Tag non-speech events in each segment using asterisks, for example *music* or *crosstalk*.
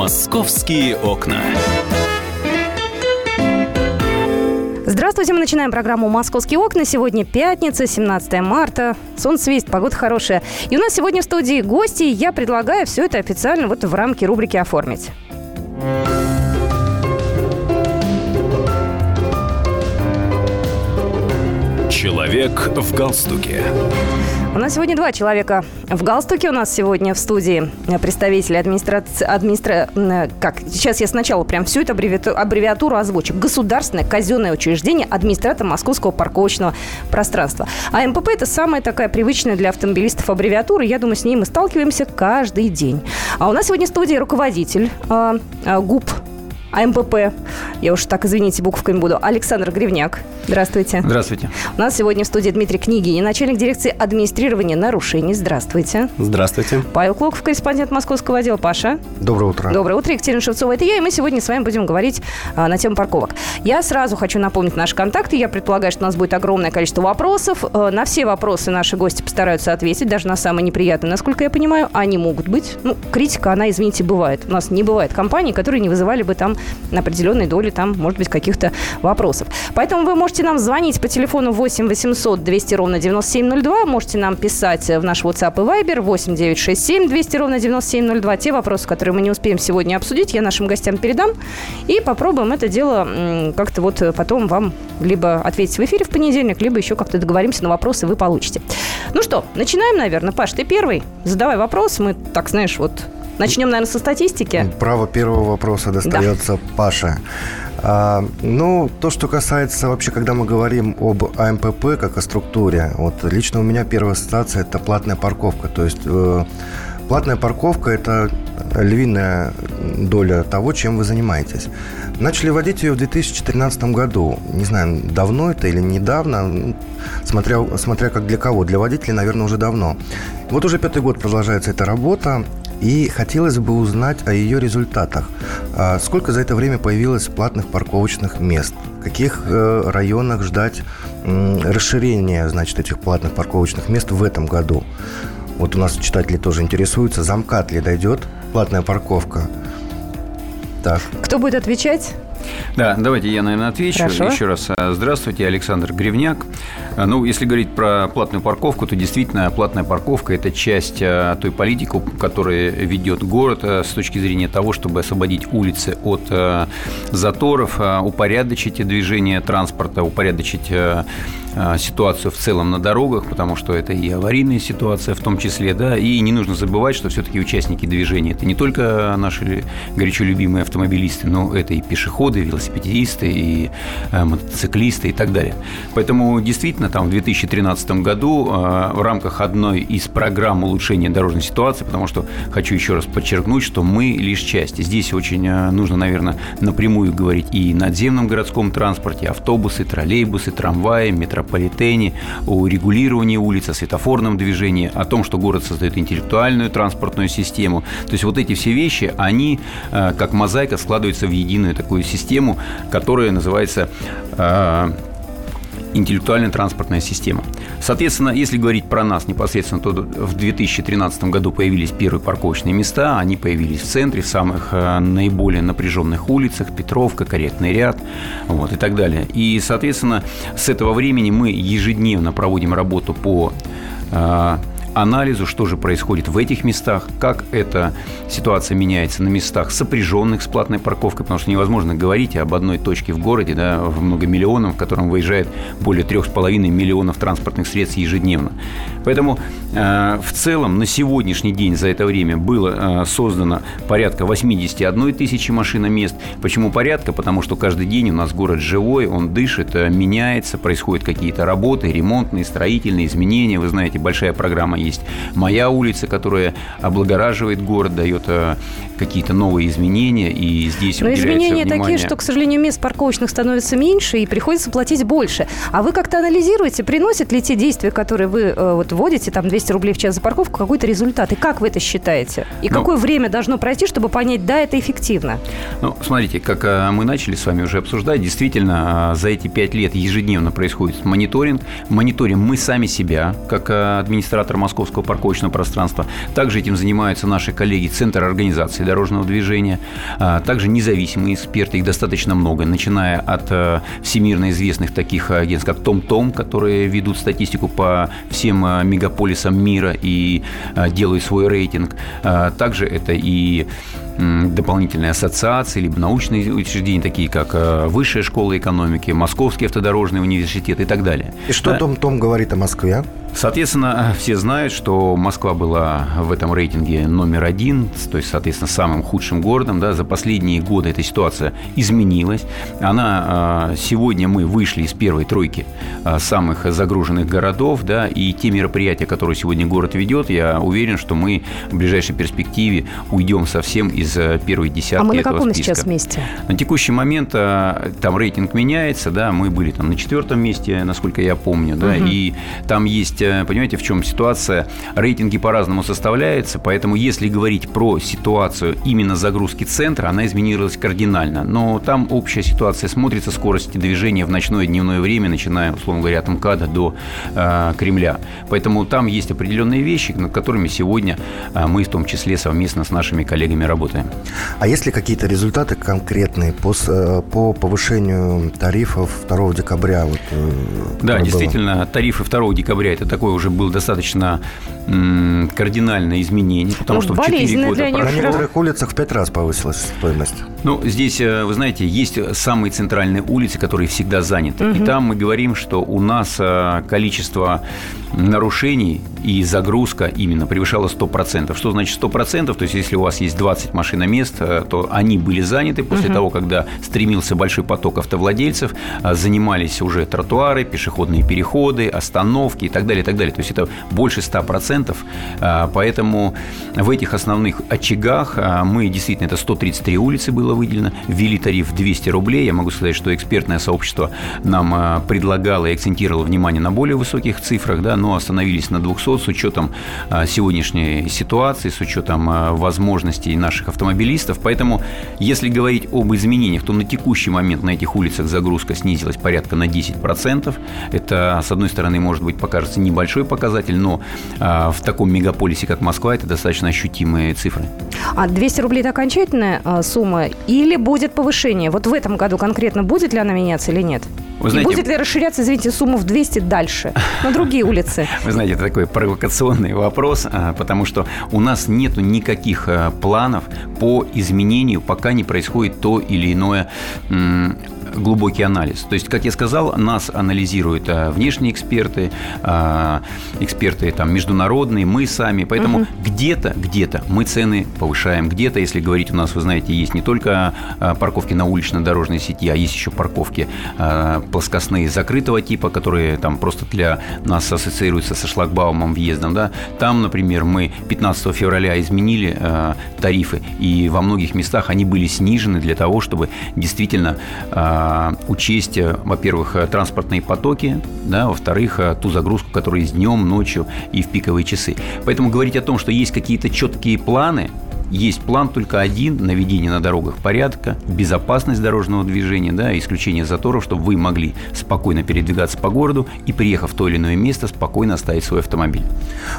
Московские окна. Здравствуйте, мы начинаем программу «Московские окна». Сегодня пятница, 17 марта. Солнце светит, погода хорошая. И у нас сегодня в студии гости. Я предлагаю все это официально вот в рамки рубрики оформить. Человек в галстуке. У нас сегодня два человека в галстуке. У нас сегодня в студии представители администрации... Администра... Как? Сейчас я сначала прям всю эту аббревиатуру, аббревиатуру озвучу. Государственное казенное учреждение администратора Московского парковочного пространства. А МПП – это самая такая привычная для автомобилистов аббревиатура. Я думаю, с ней мы сталкиваемся каждый день. А у нас сегодня в студии руководитель э, э, ГУП АМПП, я уж так, извините, буковками буду, Александр Гривняк. Здравствуйте. Здравствуйте. У нас сегодня в студии Дмитрий Княгинин, начальник дирекции администрирования нарушений. Здравствуйте. Здравствуйте. Павел Клоков, корреспондент московского отдела. Паша. Доброе утро. Доброе утро. Екатерина Шевцова, это я, и мы сегодня с вами будем говорить а, на тему парковок. Я сразу хочу напомнить наши контакты. Я предполагаю, что у нас будет огромное количество вопросов. А, на все вопросы наши гости постараются ответить, даже на самые неприятные, насколько я понимаю. Они могут быть. Ну, критика, она, извините, бывает. У нас не бывает компаний, которые не вызывали бы там определенной доли там, может быть, каких-то вопросов. Поэтому вы можете нам звонить по телефону 8 800 200 ровно 9702, можете нам писать в наш WhatsApp и Viber 8 967 200 ровно 9702. Те вопросы, которые мы не успеем сегодня обсудить, я нашим гостям передам. И попробуем это дело как-то вот потом вам либо ответить в эфире в понедельник, либо еще как-то договоримся на вопросы вы получите. Ну что, начинаем, наверное. Паш, ты первый. Задавай вопрос. Мы, так знаешь, вот Начнем, наверное, со статистики. Право первого вопроса достается да. Паше. А, ну, то, что касается вообще, когда мы говорим об АМПП как о структуре, вот лично у меня первая ассоциация – это платная парковка. То есть э, платная парковка – это львиная доля того, чем вы занимаетесь. Начали вводить ее в 2013 году. Не знаю, давно это или недавно, ну, смотря, смотря как для кого. Для водителей, наверное, уже давно. Вот уже пятый год продолжается эта работа. И хотелось бы узнать о ее результатах. А сколько за это время появилось платных парковочных мест? В каких э, районах ждать расширения, значит, этих платных парковочных мест в этом году? Вот у нас читатели тоже интересуются, замкат ли дойдет платная парковка? Так. Кто будет отвечать? Да, давайте я, наверное, отвечу. Хорошо. Еще раз э, здравствуйте, Александр Гривняк. Э, ну, если говорить про платную парковку, то действительно платная парковка – это часть э, той политики, которую ведет город с точки зрения того, чтобы освободить улицы от заторов, упорядочить движение транспорта, упорядочить ситуацию в целом на дорогах, потому что это и аварийная ситуация в том числе, да, и не нужно забывать, что все-таки участники движения – это не только наши горячо любимые автомобилисты, но это и пешеходы, велосипедисты, и э, мотоциклисты и так далее. Поэтому действительно там в 2013 году э, в рамках одной из программ улучшения дорожной ситуации, потому что хочу еще раз подчеркнуть, что мы лишь часть. Здесь очень нужно, наверное, напрямую говорить и надземном городском транспорте, автобусы, троллейбусы, трамваи, метрополитене, о регулировании улиц, о светофорном движении, о том, что город создает интеллектуальную транспортную систему. То есть вот эти все вещи, они как мозаика складываются в единую такую систему которая называется интеллектуальная транспортная система. Соответственно, если говорить про нас непосредственно, то в 2013 году появились первые парковочные места, они появились в центре, в самых э, наиболее напряженных улицах, Петровка, Корректный ряд вот, и так далее. И, соответственно, с этого времени мы ежедневно проводим работу по э, анализу, что же происходит в этих местах, как эта ситуация меняется на местах, сопряженных с платной парковкой, потому что невозможно говорить об одной точке в городе, да, в многомиллионном, в котором выезжает более трех с половиной миллионов транспортных средств ежедневно. Поэтому э, в целом на сегодняшний день за это время было э, создано порядка 81 тысячи машиномест. Почему порядка? Потому что каждый день у нас город живой, он дышит, э, меняется, происходят какие-то работы, ремонтные, строительные изменения. Вы знаете, большая программа есть моя улица, которая облагораживает город, дает э, какие-то новые изменения, и здесь Но изменения внимание... такие, что, к сожалению, мест парковочных становится меньше, и приходится платить больше. А вы как-то анализируете, приносят ли те действия, которые вы э, вот вводите там 200 рублей в час за парковку, какой-то результат. И как вы это считаете? И ну, какое время должно пройти, чтобы понять, да, это эффективно? Ну, смотрите, как э, мы начали с вами уже обсуждать, действительно, э, за эти пять лет ежедневно происходит мониторинг. Мониторим мы сами себя, как э, администратор московского парковочного пространства. Также этим занимаются наши коллеги Центр организации дорожного движения. Также независимые эксперты, их достаточно много, начиная от всемирно известных таких агентств, как Том-Том, которые ведут статистику по всем мегаполисам мира и делают свой рейтинг. Также это и дополнительные ассоциации, либо научные учреждения, такие как э, Высшая школа экономики, Московский автодорожный университет и так далее. И что Том Том говорит о Москве? Соответственно, все знают, что Москва была в этом рейтинге номер один, то есть, соответственно, самым худшим городом. Да, за последние годы эта ситуация изменилась. Она а, сегодня мы вышли из первой тройки самых загруженных городов, да, и те мероприятия, которые сегодня город ведет, я уверен, что мы в ближайшей перспективе уйдем совсем из э, первой десятки. А мы на каком списка. сейчас месте? На текущий момент а, там рейтинг меняется, да, мы были там на четвертом месте, насколько я помню, да, угу. и там есть э, понимаете, в чем ситуация? Рейтинги по-разному составляются, поэтому если говорить про ситуацию именно загрузки центра, она изменилась кардинально. Но там общая ситуация смотрится скорости движения в ночное и дневное время, начиная, условно говоря, от МКАДа до э, Кремля. Поэтому там есть определенные вещи, над которыми сегодня э, мы в том числе совместно с нашими коллегами работаем. А есть ли какие-то результаты конкретные по, э, по повышению тарифов 2 декабря? Вот, э, да, действительно, было? тарифы 2 декабря – это такое уже было достаточно кардинальное изменение, потому ну, что в 4 года прошло... На некоторых улицах в 5 раз повысилась стоимость. Ну, здесь, э, вы знаете, есть самые центральные улицы, которые всегда заняты. Угу. И там мы говорим, что у нас количество нарушений и загрузка именно превышала 100%. Что значит 100%? То есть, если у вас есть 20 машиномест, то они были заняты после угу. того, когда стремился большой поток автовладельцев, занимались уже тротуары, пешеходные переходы, остановки и так далее, и так далее. То есть, это больше 100%. Поэтому в этих основных очагах мы действительно, это 133 улицы было выделено, ввели тариф 200 рублей. Я могу сказать, что экспертное сообщество нам предлагало и акцентировало внимание на более высоких цифрах, да, но остановились на 200 с учетом сегодняшней ситуации, с учетом возможностей наших автомобилистов. Поэтому, если говорить об изменениях, то на текущий момент на этих улицах загрузка снизилась порядка на 10%. Это, с одной стороны, может быть, покажется небольшой показатель, но в таком мегаполисе, как Москва, это достаточно ощутимые цифры. А 200 рублей – это окончательная сумма или будет повышение? Вот в этом году конкретно будет ли она меняться или нет? Вы знаете, и будет ли расширяться, извините, сумма в 200 дальше, на другие улицы? *laughs* Вы знаете, это такой провокационный вопрос, а, потому что у нас нет никаких а, планов по изменению, пока не происходит то или иное глубокий анализ. То есть, как я сказал, нас анализируют а, внешние эксперты, а, эксперты там международные, мы сами. Поэтому угу. где-то, где-то мы цены повышаем, где-то, если говорить, у нас, вы знаете, есть не только а, парковки на улично-дорожной сети, а есть еще парковки плоскостные закрытого типа, которые там просто для нас ассоциируются со шлагбаумом въездом. Да? Там, например, мы 15 февраля изменили тарифы, и во многих местах они были снижены для того, чтобы действительно а, учесть, э, во-первых, э, транспортные потоки, да, во-вторых, э, ту загрузку, которая есть днем, ночью и в пиковые часы. Поэтому говорить о том, что есть какие-то четкие планы, есть план только один – наведение на дорогах порядка, безопасность дорожного движения, да, исключение заторов, чтобы вы могли спокойно передвигаться по городу и, приехав в то или иное место, спокойно оставить свой автомобиль.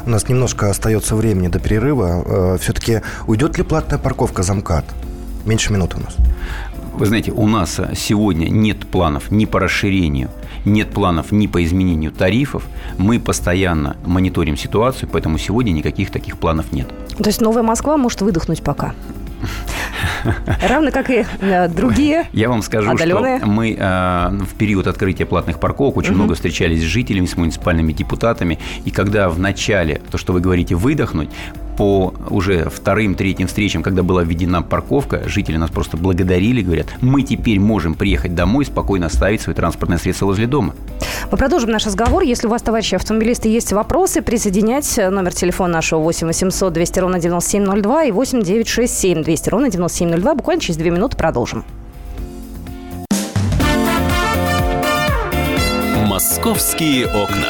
У нас немножко остается времени до перерыва. Все-таки уйдет ли платная парковка за МКАД? Меньше минуты у нас. Вы знаете, у нас сегодня нет планов ни по расширению, нет планов ни по изменению тарифов. Мы постоянно мониторим ситуацию, поэтому сегодня никаких таких планов нет. То есть Новая Москва может выдохнуть пока? *laughs* Равно как и э, другие Я вам скажу, отдаленные. что мы э, в период открытия платных парковок очень угу. много встречались с жителями, с муниципальными депутатами. И когда в начале, то, что вы говорите, выдохнуть, по уже вторым, третьим встречам, когда была введена парковка, жители нас просто благодарили, говорят, мы теперь можем приехать домой, спокойно оставить свое транспортное средство возле дома. Мы продолжим наш разговор. Если у вас, товарищи автомобилисты, есть вопросы, присоединять номер телефона нашего 8 800 200 ровно 9702 и 8 967 200 ровно 9702. Буквально через две минуты продолжим. Московские окна.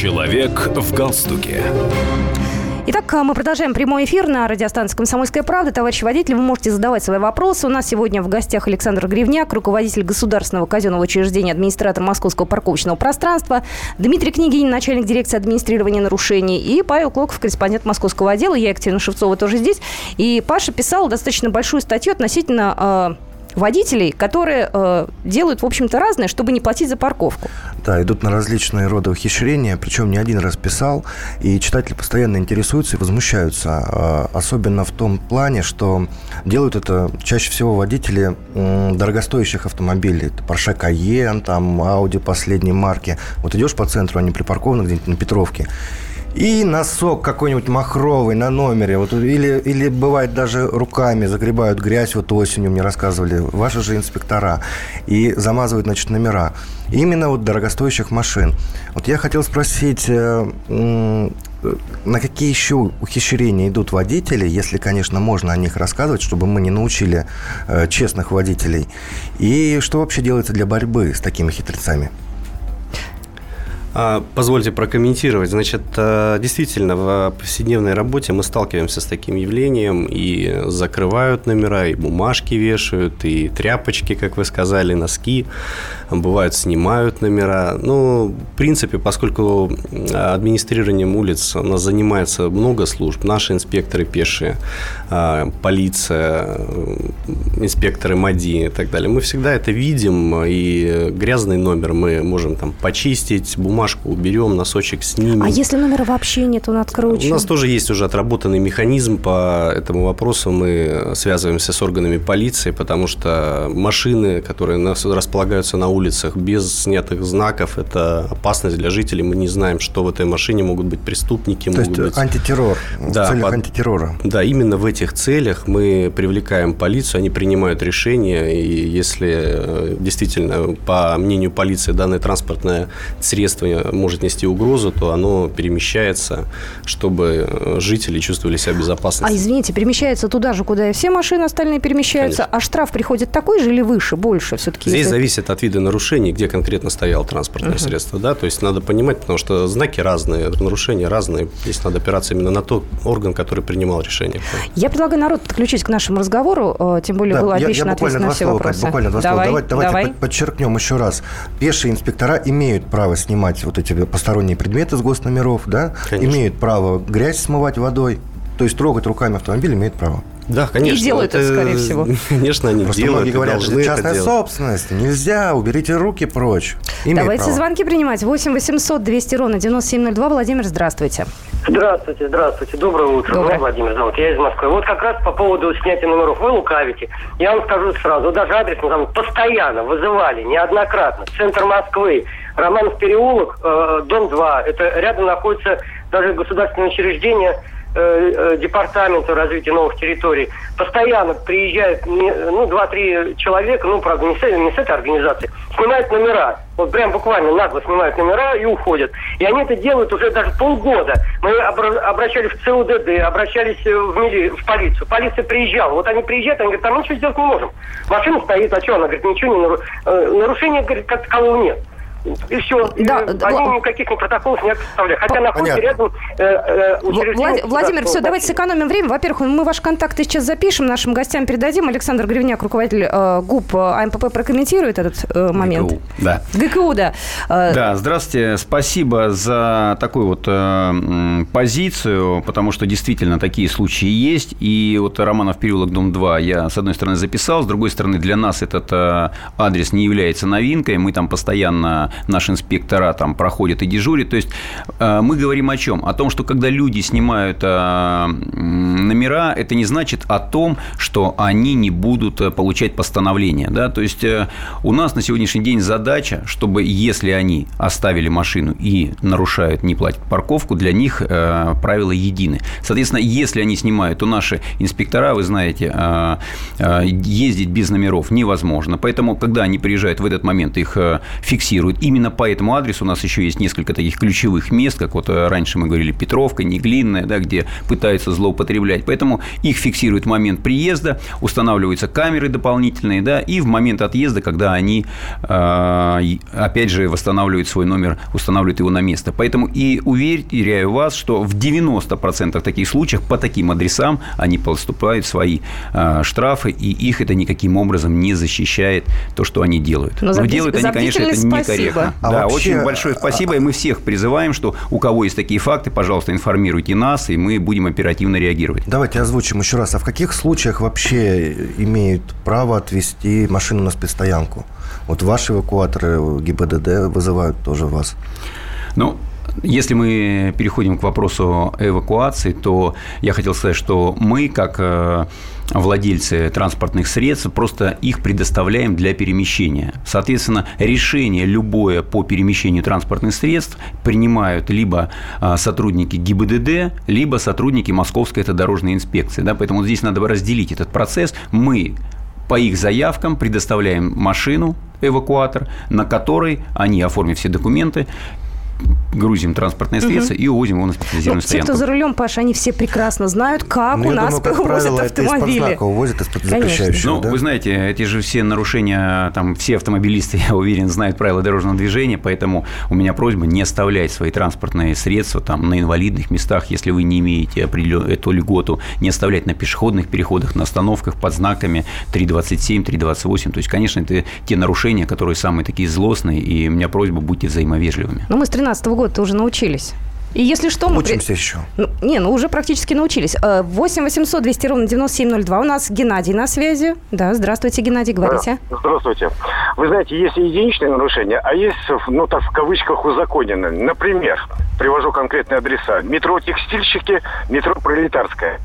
Человек в галстуке. Итак, мы продолжаем прямой эфир на радиостанции «Комсомольская правда». Товарищи водители, вы можете задавать свои вопросы. У нас сегодня в гостях Александр Гривняк, руководитель государственного казенного учреждения, администратор Московского парковочного пространства, Дмитрий Княгинин, начальник дирекции администрирования нарушений, и Павел Клоков, корреспондент московского отдела. Я, Екатерина Шевцова, тоже здесь. И Паша писал достаточно большую статью относительно э, водителей, которые э, делают, в общем-то, разное, чтобы не платить за парковку. Да, идут на различные роды ухищрения, причем не один раз писал, и читатели постоянно интересуются и возмущаются, э, особенно в том плане, что делают это чаще всего водители э, дорогостоящих автомобилей, это Porsche Cayenne, там, Audi последней марки. Вот идешь по центру, они припаркованы где-нибудь на Петровке, и носок какой-нибудь махровый на номере. Вот, или, или бывает даже руками загребают грязь, вот осенью мне рассказывали, ваши же инспектора, и замазывают, значит, номера. Именно вот дорогостоящих машин. Вот я хотел спросить, э, на какие еще ухищрения идут водители, если, конечно, можно о них рассказывать, чтобы мы не научили э, честных водителей, и что вообще делается для борьбы с такими хитрецами? А, позвольте прокомментировать. Значит, э, действительно, в повседневной работе мы сталкиваемся с таким явлением, и закрывают номера, и бумажки вешают, и тряпочки, как вы сказали, носки, бывают снимают номера. Ну, в принципе, поскольку администрированием улиц у нас занимается много служб, наши инспекторы пешие, а, полиция, инспекторы МАДИ и так далее, мы всегда это видим, и грязный номер мы можем там почистить, бумажку уберем, носочек снимем. А если номера вообще нет, он откручен? У нас тоже есть уже отработанный механизм по этому вопросу. Мы связываемся с органами полиции, потому что машины, которые нас располагаются на улицах без снятых знаков, это опасность для жителей. Мы не знаем, что в этой машине могут быть преступники. То могут есть быть... антитеррор, да, в целях под... антитеррора. Да, именно в этих целях мы привлекаем полицию, они принимают решения, и если э, действительно, по мнению полиции, данное транспортное средство может нести угрозу, то оно перемещается, чтобы э, жители чувствовали себя безопасно. А извините, перемещается туда же, куда и все машины остальные перемещаются, Конечно. а штраф приходит такой же или выше, больше все-таки? Здесь это... зависит от вида нарушений, где конкретно стоял транспортное uh-huh. средство, да, то есть надо понимать, потому что знаки разные, нарушения разные, здесь надо опираться именно на тот орган, который принимал решение. Я предлагаю народ подключить к нашему разговору, э, тем более да, было обещано ответить на все слова, вопросы. Буквально два давай, слова. Давайте, давайте подчеркнем еще раз. Пешие инспектора имеют право снимать вот эти посторонние предметы с госномеров, да, Конечно. имеют право грязь смывать водой, то есть трогать руками автомобиль имеет право. Да, конечно. И делают это, скорее всего. *laughs* Конечно, они Просто делают. Многие говорят, что частная это собственность, нельзя, уберите руки прочь. Имеет Давайте право. звонки принимать. 8 800 200 ровно 9702. Владимир, здравствуйте. Здравствуйте, здравствуйте. Доброе утро. Доброе. Владимир зовут. Я из Москвы. Вот как раз по поводу снятия номеров. Вы лукавите. Я вам скажу сразу. Даже адрес мы там постоянно вызывали, неоднократно. Центр Москвы, Романов переулок, э, дом 2. Это рядом находится даже государственное учреждение Э, э, департамента развития новых территорий постоянно приезжают ну, два-три человека, ну, правда, не с, не с этой организации, снимают номера. Вот прям буквально нагло снимают номера и уходят. И они это делают уже даже полгода. Мы обращались в ЦУДД, обращались в, мили... в полицию. Полиция приезжала. Вот они приезжают, они говорят, мы ничего сделать не можем. Машина стоит, а что? Она говорит, ничего не нарушение, э, нарушения, говорит, как такового нет. И все. Да, и, они никаких протоколов не оставляют. Хотя находится рядом э, э, Влад... Владимир, все, давайте сэкономим время. Во-первых, мы ваши контакты сейчас запишем, нашим гостям передадим. Александр Гривняк, руководитель э, ГУП АМПП, прокомментирует этот э, момент. ГКУ, да. ГКУ, да. Э, да, здравствуйте. Спасибо за такую вот э, позицию, потому что действительно такие случаи есть. И вот Романов переулок, дом 2 я, с одной стороны, записал, с другой стороны, для нас этот э, адрес не является новинкой. Мы там постоянно, наши инспектора там проходят и дежурят. То есть э, мы говорим о чем? О том, что когда люди снимают э, номера, это не значит о том, что они не будут э, получать постановление. Да? То есть у нас на сегодняшний день задача, чтобы если они оставили машину и нарушают, не платят парковку, для них правила едины. Соответственно, если они снимают, то наши инспектора, вы знаете, ездить без номеров невозможно. Поэтому, когда они приезжают в этот момент, их фиксируют. Именно по этому адресу у нас еще есть несколько таких ключевых мест, как вот э, раньше мы говорили, Петровка, Неглинная, да, где пытаются злоупотреблять. Поэтому их фиксируют в момент приезда, устанавливаются камеры дополнительные, да, и в момент отъезда, когда они, э, опять же, восстанавливают свой номер, устанавливают его на место. Поэтому и уверяю вас, что в 90% таких случаев по таким адресам они поступают свои э, штрафы, и их это никаким образом не защищает то, что они делают. Но, Но делают они, конечно, это спасибо. Некорректно. А да, вообще... очень большое спасибо, и мы всех призываем, что у кого есть такие факты, пожалуйста, информируйте нас, и мы будем оперативно реагировать. Давайте озвучим еще раз. А в каких случаях вообще имеют право отвезти машину на спецстоянку? Вот ваши эвакуаторы ГИБДД вызывают тоже вас. Ну, если мы переходим к вопросу эвакуации, то я хотел сказать, что мы, как э, владельцы транспортных средств, просто их предоставляем для перемещения. Соответственно, решение любое по перемещению транспортных средств принимают либо э, сотрудники ГИБДД, либо сотрудники Московской дорожной инспекции. Да? Поэтому здесь надо разделить этот процесс. Мы по их заявкам предоставляем машину, эвакуатор, на которой они, оформив все документы, грузим транспортное средство угу. и увозим его на специализированную ну, стоянку. Те, кто за рулем, Паша, они все прекрасно знают, как ну, у нас думаю, как *laughs* увозят правило, автомобили. Это увозят из-под запрещающего, Ну, да? вы знаете, эти же все нарушения, там, все автомобилисты, *laughs* я уверен, знают правила дорожного движения, поэтому у меня просьба не оставлять свои транспортные средства там на инвалидных местах, если вы не имеете эту льготу, не оставлять на пешеходных переходах, на остановках под знаками 327, 328. То есть, конечно, это те нарушения, которые самые такие злостные, и у меня просьба, будьте взаимовежливыми. Ну, мы с 13 -го года уже научились. И если что, мы... Учимся еще. Ну, не, ну уже практически научились. 8 800 200 ровно 9702. У нас Геннадий на связи. Да, здравствуйте, Геннадий, говорите. Здравствуйте. Вы знаете, есть единичные нарушения, а есть, ну так в кавычках, узаконенные. Например, привожу конкретные адреса. Метро Текстильщики, метро Пролетарская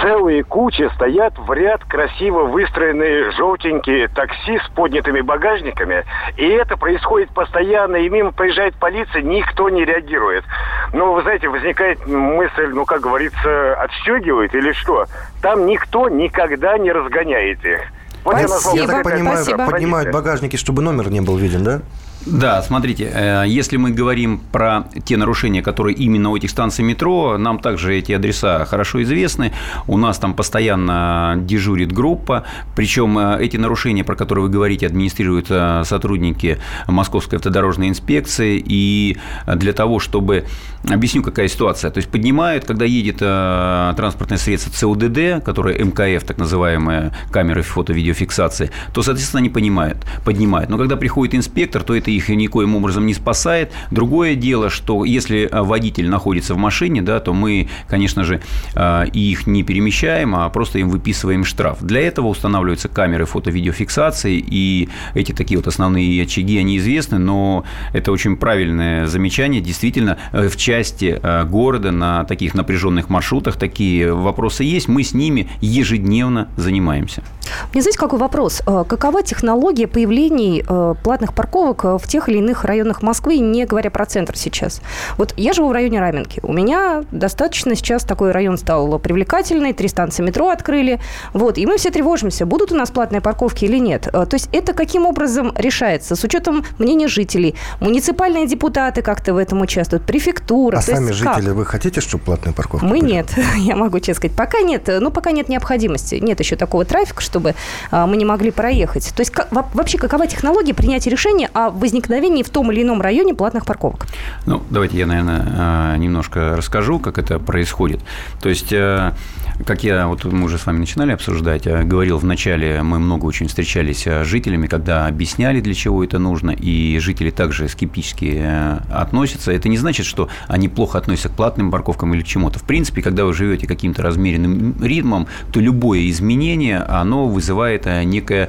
целые кучи стоят в ряд красиво выстроенные желтенькие такси с поднятыми багажниками. И это происходит постоянно, и мимо проезжает полиция, никто не реагирует. Но, вы знаете, возникает мысль, ну, как говорится, отстегивают или что? Там никто никогда не разгоняет их. Вот Спасибо. Я, я так понимаю, Спасибо. поднимают багажники, чтобы номер не был виден, да? Да, смотрите, э, если мы говорим про те нарушения, которые именно у этих станций метро, нам также эти адреса хорошо известны. У нас там постоянно дежурит группа, причем э, эти нарушения, про которые вы говорите, администрируют э, сотрудники Московской автодорожной инспекции. И для того, чтобы... Объясню, какая ситуация. То есть поднимают, когда едет транспортное средство ЦУДД, которое МКФ, так называемая камеры фото-видеофиксации, то, соответственно, они понимают, поднимают. Но когда приходит инспектор, то это их никоим образом не спасает. Другое дело, что если э, водитель находится в машине, да, то мы, конечно же, э, их не перемещаем, а просто им выписываем штраф. Для этого устанавливаются камеры фото-видеофиксации, и эти такие вот основные очаги, они известны, но это очень правильное замечание. Действительно, э, в части города на таких напряженных маршрутах такие вопросы есть. Мы с ними ежедневно занимаемся. Мне знаете, какой вопрос? Какова технология появления платных парковок в тех или иных районах Москвы, не говоря про центр сейчас. Вот я живу в районе Раменки. У меня достаточно сейчас такой район стал привлекательный, три станции метро открыли. Вот, и мы все тревожимся, будут у нас платные парковки или нет. Э, то есть это каким образом решается? С учетом мнения жителей. Муниципальные депутаты как-то в этом участвуют, префектура. А сами жители, как? вы хотите, чтобы платные парковки Мы были? нет, *laughs* я могу честно сказать. Пока нет, ну пока нет необходимости. Нет еще такого трафика, чтобы чтобы мы не могли проехать. То есть вообще какова технология принятия решения о возникновении в том или ином районе платных парковок? Ну, давайте я, наверное, немножко расскажу, как это происходит. То есть как я, вот мы уже с вами начинали обсуждать, говорил в начале, мы много очень встречались с жителями, когда объясняли, для чего это нужно, и жители также скептически э, относятся. Это не значит, что они плохо относятся к платным парковкам или к чему-то. В принципе, когда вы живете каким-то размеренным ритмом, то любое изменение, оно вызывает э, некое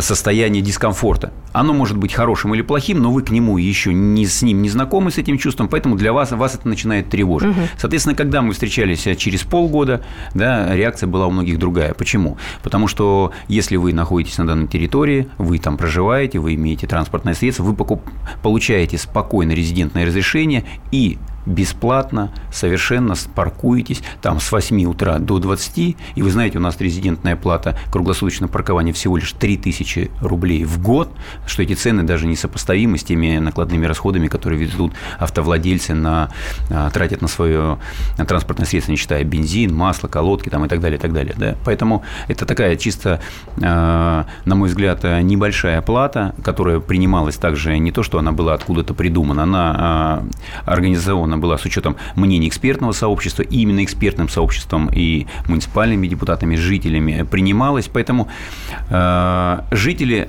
состояние дискомфорта. Оно может быть хорошим или плохим, но вы к нему еще не, с ним не знакомы, с этим чувством, поэтому для вас, вас это начинает тревожить. Угу. Соответственно, когда мы встречались э, через полгода, да, реакция была у многих другая. Почему? Потому что если вы находитесь на данной территории, вы там проживаете, вы имеете транспортное средство, вы покуп... получаете спокойно резидентное разрешение и бесплатно, совершенно паркуетесь там с 8 утра до 20, и вы знаете, у нас резидентная плата круглосуточного паркования всего лишь 3000 рублей в год, что эти цены даже не сопоставимы с теми накладными расходами, которые ведут автовладельцы, на, а, тратят на свое транспортное средство, не считая бензин, масло, колодки там, и так далее, и так далее. Да? Поэтому это такая чисто, а, на мой взгляд, небольшая плата, которая принималась также не то, что она была откуда-то придумана, она а, была с учетом мнений экспертного сообщества, и именно экспертным сообществом и муниципальными депутатами, жителями принималась. Поэтому э, жители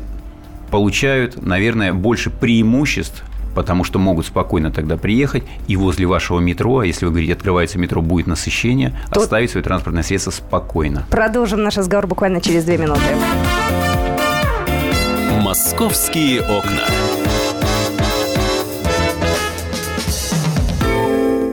получают, наверное, больше преимуществ потому что могут спокойно тогда приехать и возле вашего метро, а если вы говорите, открывается метро, будет насыщение, Тут... оставить свое транспортное средство спокойно. Продолжим наш разговор буквально через две минуты. Московские окна.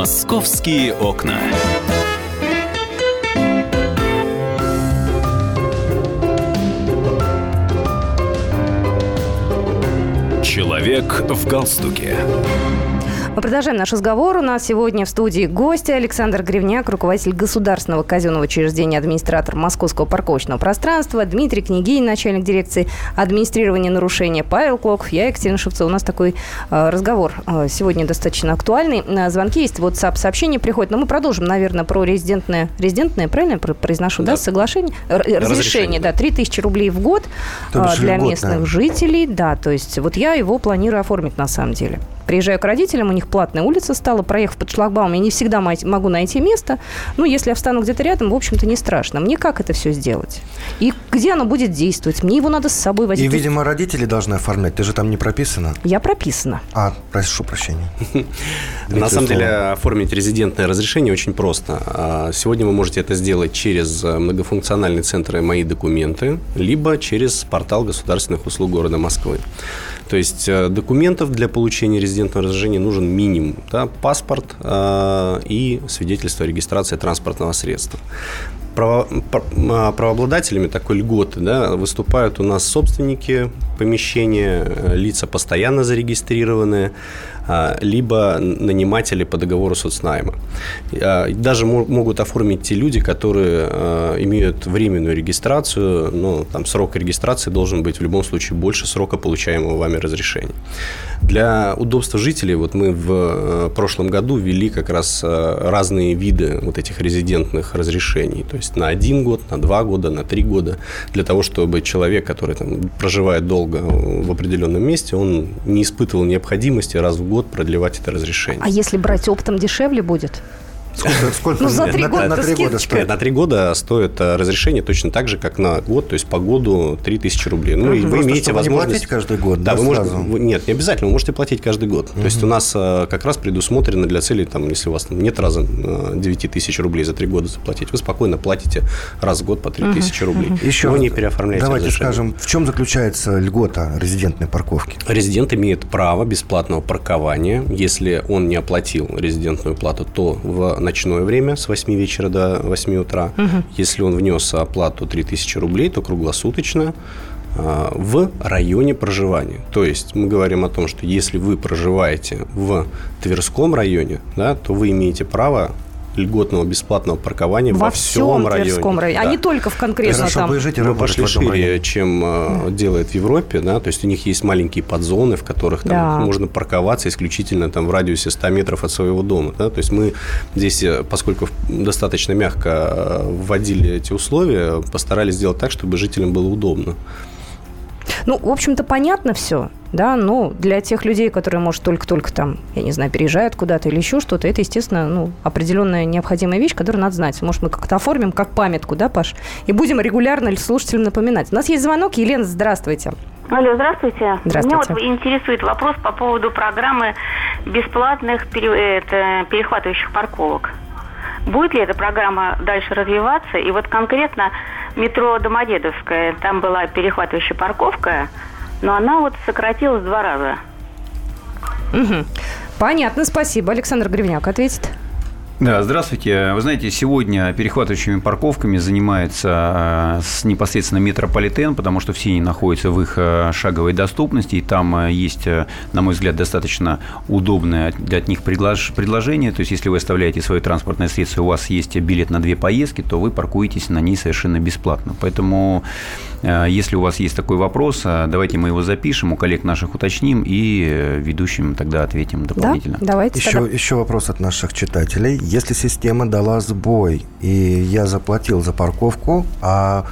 Московские окна. Человек в галстуке. Мы продолжаем наш разговор. У нас сегодня в студии гости Александр Гривняк, руководитель государственного казенного учреждения, администратор Московского парковочного пространства, Дмитрий Княгинин, начальник дирекции администрирования нарушения, Павел Клоков, я, Екатерина Шевцова. У нас такой э, разговор э, сегодня достаточно актуальный. На звонки есть WhatsApp сообщения приходят, но мы продолжим, наверное, про резидентное, резидентное, правильно я произношу, да, да соглашение? Разрешение, разрешение, да, 3000 рублей в год э, для местных да. жителей, да, то есть вот я его планирую оформить на самом деле. Приезжаю к родителям, у них платная улица стала, проехав под шлагбаум, я не всегда могу найти место. Ну, если я встану где-то рядом, в общем-то, не страшно. Мне как это все сделать? И где оно будет действовать? Мне его надо с собой возить. И, видимо, родители должны оформлять. Ты же там не прописана. Я прописана. А, прошу прощения. *laughs* На самом деле, оформить резидентное разрешение очень просто. А, сегодня вы можете это сделать через э, многофункциональный центр «Мои документы», либо через портал государственных услуг города Москвы. То есть э, документов для получения резидентного разрешения нужен минимум. Да, паспорт э, и свидетельство о регистрации транспортного средства. Право, а, правообладателями такой льготы да, выступают у нас собственники помещения, э, лица постоянно зарегистрированные, либо наниматели по договору соцнайма. А, даже могут оформить те люди, которые а, имеют временную регистрацию, но там срок регистрации должен быть в любом случае больше срока получаемого вами разрешения. Для удобства жителей вот мы в прошлом году ввели как раз разные виды вот этих резидентных разрешений, то есть на один год, на два года, на три года, для того, чтобы человек, который там проживает долго в определенном месте, он не испытывал необходимости раз в год продлевать это разрешение. А если брать оптом, дешевле будет? Сколько, сколько ну, за три года, на, на, 3 года стоит? На три года стоит э, разрешение точно так же, как на год, то есть по году 3000 рублей. Ну, и вы имеете возможность... платить каждый год, да, да вы можете... Нет, не обязательно, вы можете платить каждый год. Угу. То есть у нас э, как раз предусмотрено для целей, там, если у вас нет раза 9 э, тысяч рублей за три года заплатить, вы спокойно платите раз в год по 3000 угу. рублей. Еще вы не переоформляете Давайте разрешение. скажем, в чем заключается льгота резидентной парковки? Резидент имеет право бесплатного паркования. Если он не оплатил резидентную плату, то в ночное время с 8 вечера до 8 утра. Угу. Если он внес оплату 3000 рублей, то круглосуточно а, в районе проживания. То есть мы говорим о том, что если вы проживаете в Тверском районе, да, то вы имеете право льготного бесплатного паркования во, во всем районе. районе. Да. А не только в конкретно Хорошо там. и Мы пошли шире, чем э, да. делает в Европе, да, то есть у них есть маленькие подзоны, в которых там да. можно парковаться исключительно там в радиусе 100 метров от своего дома, да, то есть мы здесь, э, поскольку достаточно мягко э, вводили эти условия, постарались сделать так, чтобы жителям было удобно. Ну, в общем-то, понятно все, да, но для тех людей, которые, может, только-только там, я не знаю, переезжают куда-то или еще что-то, это, естественно, ну, определенная необходимая вещь, которую надо знать. Может, мы как-то оформим как памятку, да, Паш, и будем регулярно слушателям напоминать. У нас есть звонок. Елена, здравствуйте. Алло, здравствуйте. Здравствуйте. Меня вот интересует вопрос по поводу программы бесплатных перехватывающих парковок. Будет ли эта программа дальше развиваться? И вот конкретно метро Домодедовская, там была перехватывающая парковка, но она вот сократилась два раза. Угу. Понятно, спасибо. Александр Гривняк ответит. Да, здравствуйте. Вы знаете, сегодня перехватывающими парковками занимается э, с непосредственно метрополитен, потому что все они находятся в их э, шаговой доступности, и там э, есть, на мой взгляд, достаточно удобное для них предложение. То есть, если вы оставляете свое транспортное средство, у вас есть билет на две поездки, то вы паркуетесь на ней совершенно бесплатно. Поэтому, если у вас есть такой вопрос, давайте мы его запишем, у коллег наших уточним и ведущим тогда ответим дополнительно. Да, давайте еще, тогда. еще вопрос от наших читателей если система дала сбой, и я заплатил за парковку, а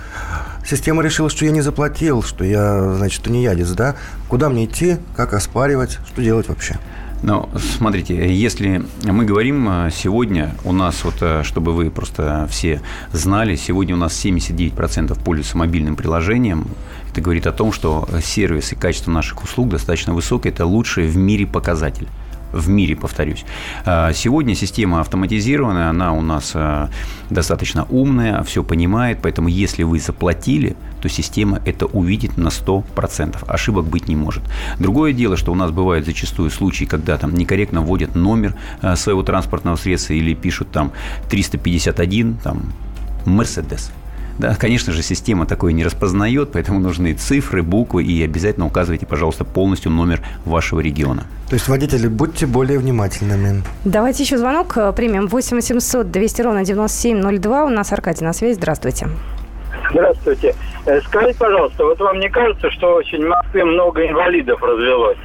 система решила, что я не заплатил, что я, значит, не ядец, да? Куда мне идти, как оспаривать, что делать вообще? Ну, смотрите, если мы говорим э, сегодня, у нас вот, э, чтобы вы просто все знали, сегодня у нас 79% пользуются мобильным приложением. Это говорит о том, что сервис и качество наших услуг достаточно высокое, это лучший в мире показатель в мире, повторюсь. А, сегодня система автоматизированная, она у нас а, достаточно умная, все понимает, поэтому если вы заплатили, то система это увидит на 100%. Ошибок быть не может. Другое дело, что у нас бывают зачастую случаи, когда там некорректно вводят номер а, своего транспортного средства или пишут там 351, там, Мерседес. Да, конечно же, система такое не распознает, поэтому нужны цифры, буквы и обязательно указывайте, пожалуйста, полностью номер вашего региона. То есть, водители, будьте более внимательными. Давайте еще звонок э, примем. 8 800 200 ровно 9702. У нас Аркадий на связи. Здравствуйте. Здравствуйте. Э, скажите, пожалуйста, вот вам не кажется, что очень в Москве много инвалидов развелось?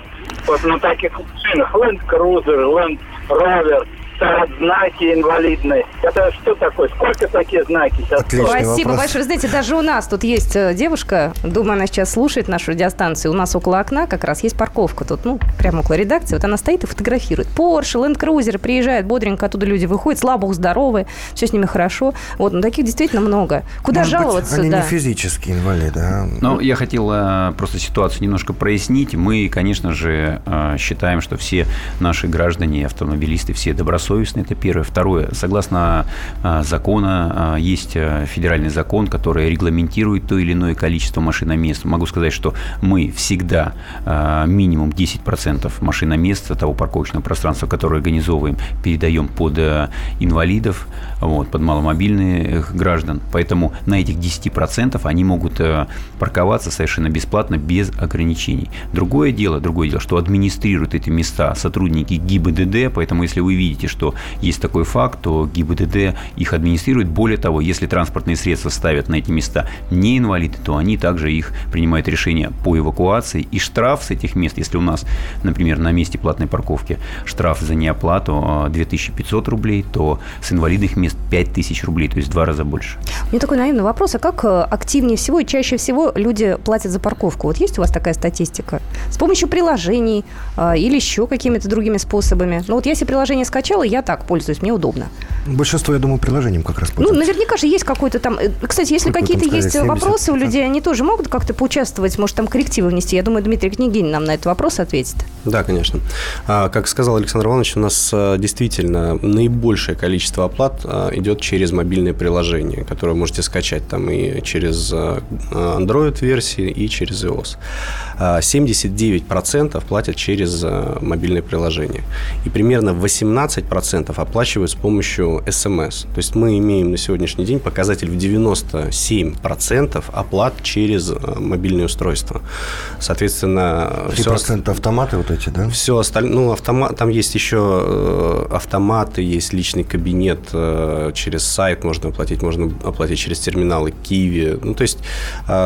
Вот на таких машинах Land Cruiser, Land Rover – знаки инвалидные. Это что такое? Сколько такие знаки сейчас Отличный Спасибо вопрос. большое. Знаете, даже у нас тут есть э, девушка, думаю, она сейчас слушает нашу радиостанцию. У нас около окна как раз есть парковка тут, ну, прямо около редакции. Вот она стоит и фотографирует. Порше, Land Cruiser приезжает бодренько, оттуда люди выходят, слабо здоровые, все с ними хорошо. Вот, ну, таких действительно много. Куда Может жаловаться? Быть, они да. не физические инвалиды, а? Ну, я хотел э, просто ситуацию немножко прояснить. Мы, конечно же, э, считаем, что все наши граждане, автомобилисты, все добросовестные добросовестны, это первое. Второе, согласно а, закона, а, есть а, федеральный закон, который регламентирует то или иное количество машиномест. Могу сказать, что мы всегда минимум 10% машиномест того парковочного пространства, которое организовываем, передаем под инвалидов, вот, под маломобильных граждан. Поэтому на этих 10% они могут парковаться совершенно бесплатно, без ограничений. Другое дело, другое дело, что администрируют эти места сотрудники ГИБДД, поэтому если вы видите, что есть такой факт, то ГИБДД их администрирует. Более того, если транспортные средства ставят на эти места не инвалиды, то они также их принимают решение по эвакуации. И штраф с этих мест, если у нас, например, на месте платной парковки штраф за неоплату 2500 а, рублей, то с инвалидных мест 5000 рублей, то есть в два раза больше. У меня такой наивный вопрос. А как э, активнее всего и чаще всего люди платят за парковку? Вот есть у вас такая статистика? С помощью приложений а, или еще какими-то другими способами? Ну вот я себе приложение скачала, я так пользуюсь, мне удобно. Большинство, я думаю, приложением как раз пользуются. Ну, наверняка же есть какой-то там... Э, кстати, если какие-то есть 70%. вопросы у людей, они тоже могут как-то поучаствовать, может, там коррективы внести. Я думаю, Дмитрий Княгинин нам на этот вопрос ответит. Да, конечно. А, как сказал Александр Иванович, у нас а, действительно наибольшее количество оплат а, идет через мобильное приложение, которое можете скачать там и через Android-версии, и через iOS. 79% платят через мобильное приложение. И примерно 18% 80% оплачивают с помощью СМС. То есть мы имеем на сегодняшний день показатель в 97% оплат через э, мобильное устройство. Соответственно, 3% все... автоматы вот эти, да? Все остальное, ну, автомат, там есть еще э, автоматы, есть личный кабинет э, через сайт можно оплатить, можно оплатить через терминалы Киви. Ну, то есть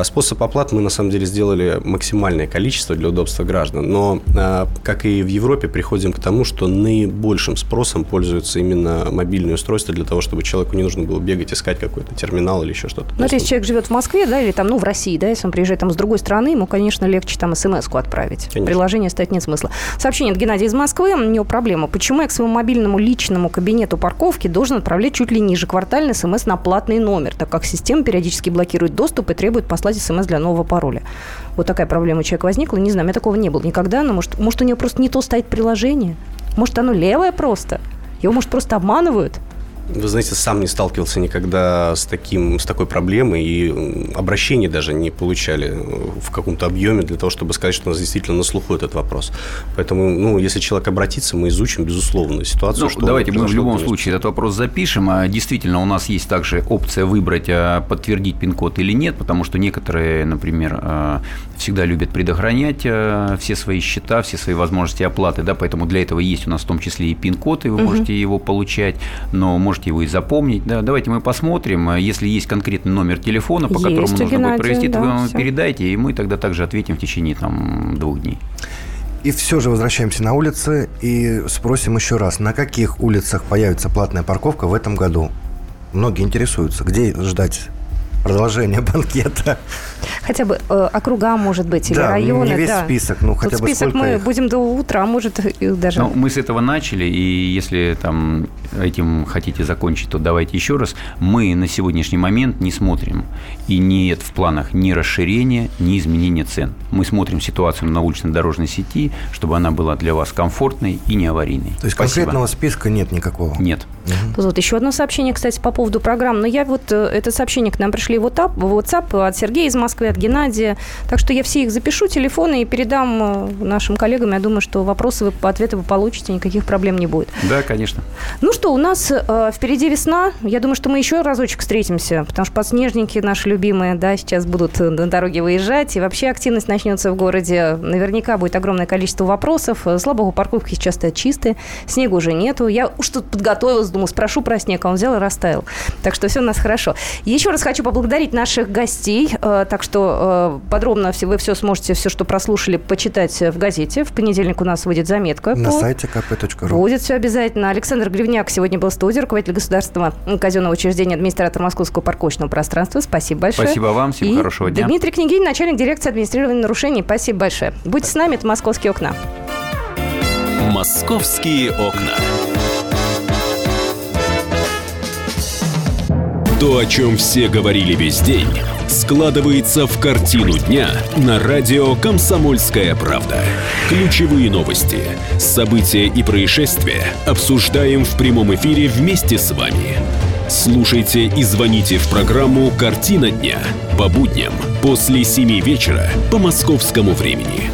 способ оплат мы на самом деле сделали максимальное количество для удобства граждан. Но, как и в Европе, приходим к тому, что наибольшим спросом пользуются именно мобильные устройства для того, чтобы человеку не нужно было бегать, искать какой-то терминал или еще что-то. Ну, если человек живет в Москве, да, или там, ну, в России, да, если он приезжает там с другой страны, ему, конечно, легче там смс-ку отправить. Конечно. Приложение ставить нет смысла. Сообщение от Геннадия из Москвы. У него проблема. Почему я к своему мобильному личному кабинету парковки должен отправлять чуть ли ниже квартальный смс на платный номер, так как система периодически блокирует доступ и требует послать смс для нового пароля. Вот такая проблема у человека возникла. Не знаю, у меня такого не было никогда. Но может, может у него просто не то стоит приложение. Может, оно левое просто. Его, может, просто обманывают. Вы знаете, сам не сталкивался никогда с, таким, с такой проблемой, и обращений даже не получали в каком-то объеме для того, чтобы сказать, что у нас действительно на слуху этот вопрос. Поэтому, ну, если человек обратится, мы изучим, безусловно, ситуацию. Ну, что давайте мы в любом случае этот вопрос запишем. А действительно, у нас есть также опция выбрать, а, подтвердить пин-код или нет, потому что некоторые, например, а, всегда любят предохранять а, все свои счета, все свои возможности оплаты, да, поэтому для этого есть у нас в том числе и пин-код, и вы угу. можете его получать, но может можете его и запомнить. Да, давайте мы посмотрим. Если есть конкретный номер телефона, по есть которому нужно Геннадия, будет провести, да, вы нам передайте, и мы тогда также ответим в течение там, двух дней. И все же возвращаемся на улицы и спросим еще раз, на каких улицах появится платная парковка в этом году? Многие интересуются, где ждать продолжение банкета. Хотя бы э, округа, может быть, или да, районы. не весь да. список, ну хотя Тут бы список мы их? будем до утра, может, и даже... Ну, мы с этого начали, и если там этим хотите закончить, то давайте еще раз. Мы на сегодняшний момент не смотрим, и нет в планах ни расширения, ни изменения цен. Мы смотрим ситуацию на уличной дорожной сети, чтобы она была для вас комфортной и не аварийной. То есть Спасибо. конкретного списка нет никакого? Нет. Угу. Вот еще одно сообщение, кстати, по поводу программ. Но я вот, э, это сообщение к нам пришли в WhatsApp, в WhatsApp от Сергея из Москвы, от Геннадия. Так что я все их запишу, телефоны, и передам э, нашим коллегам. Я думаю, что вопросы, вы, ответы вы получите, никаких проблем не будет. Да, конечно. Ну что, у нас э, впереди весна. Я думаю, что мы еще разочек встретимся, потому что подснежники наши любимые, да, сейчас будут на дороге выезжать, и вообще активность начнется в городе. Наверняка будет огромное количество вопросов. Слава богу, парковки сейчас стоят чистые, снега уже нету. Я уж тут подготовилась, думаю, спрошу про снег, а он взял и растаял. Так что все у нас хорошо. Еще раз хочу поблагодарить наших гостей. Э, так что э, подробно все, вы все сможете, все, что прослушали, почитать в газете. В понедельник у нас выйдет заметка. На по... сайте kp.ru. Будет все обязательно. Александр Гривняк сегодня был в студии, руководитель государственного казенного учреждения, администратор Московского парковочного пространства. Спасибо большое. Спасибо вам. Всем и хорошего дня. Дмитрий Княгинин, начальник дирекции администрирования нарушений. Спасибо большое. Будьте с нами. Это «Московские окна». «Московские окна». То, о чем все говорили весь день, складывается в картину дня на радио «Комсомольская правда». Ключевые новости, события и происшествия обсуждаем в прямом эфире вместе с вами. Слушайте и звоните в программу «Картина дня» по будням после 7 вечера по московскому времени.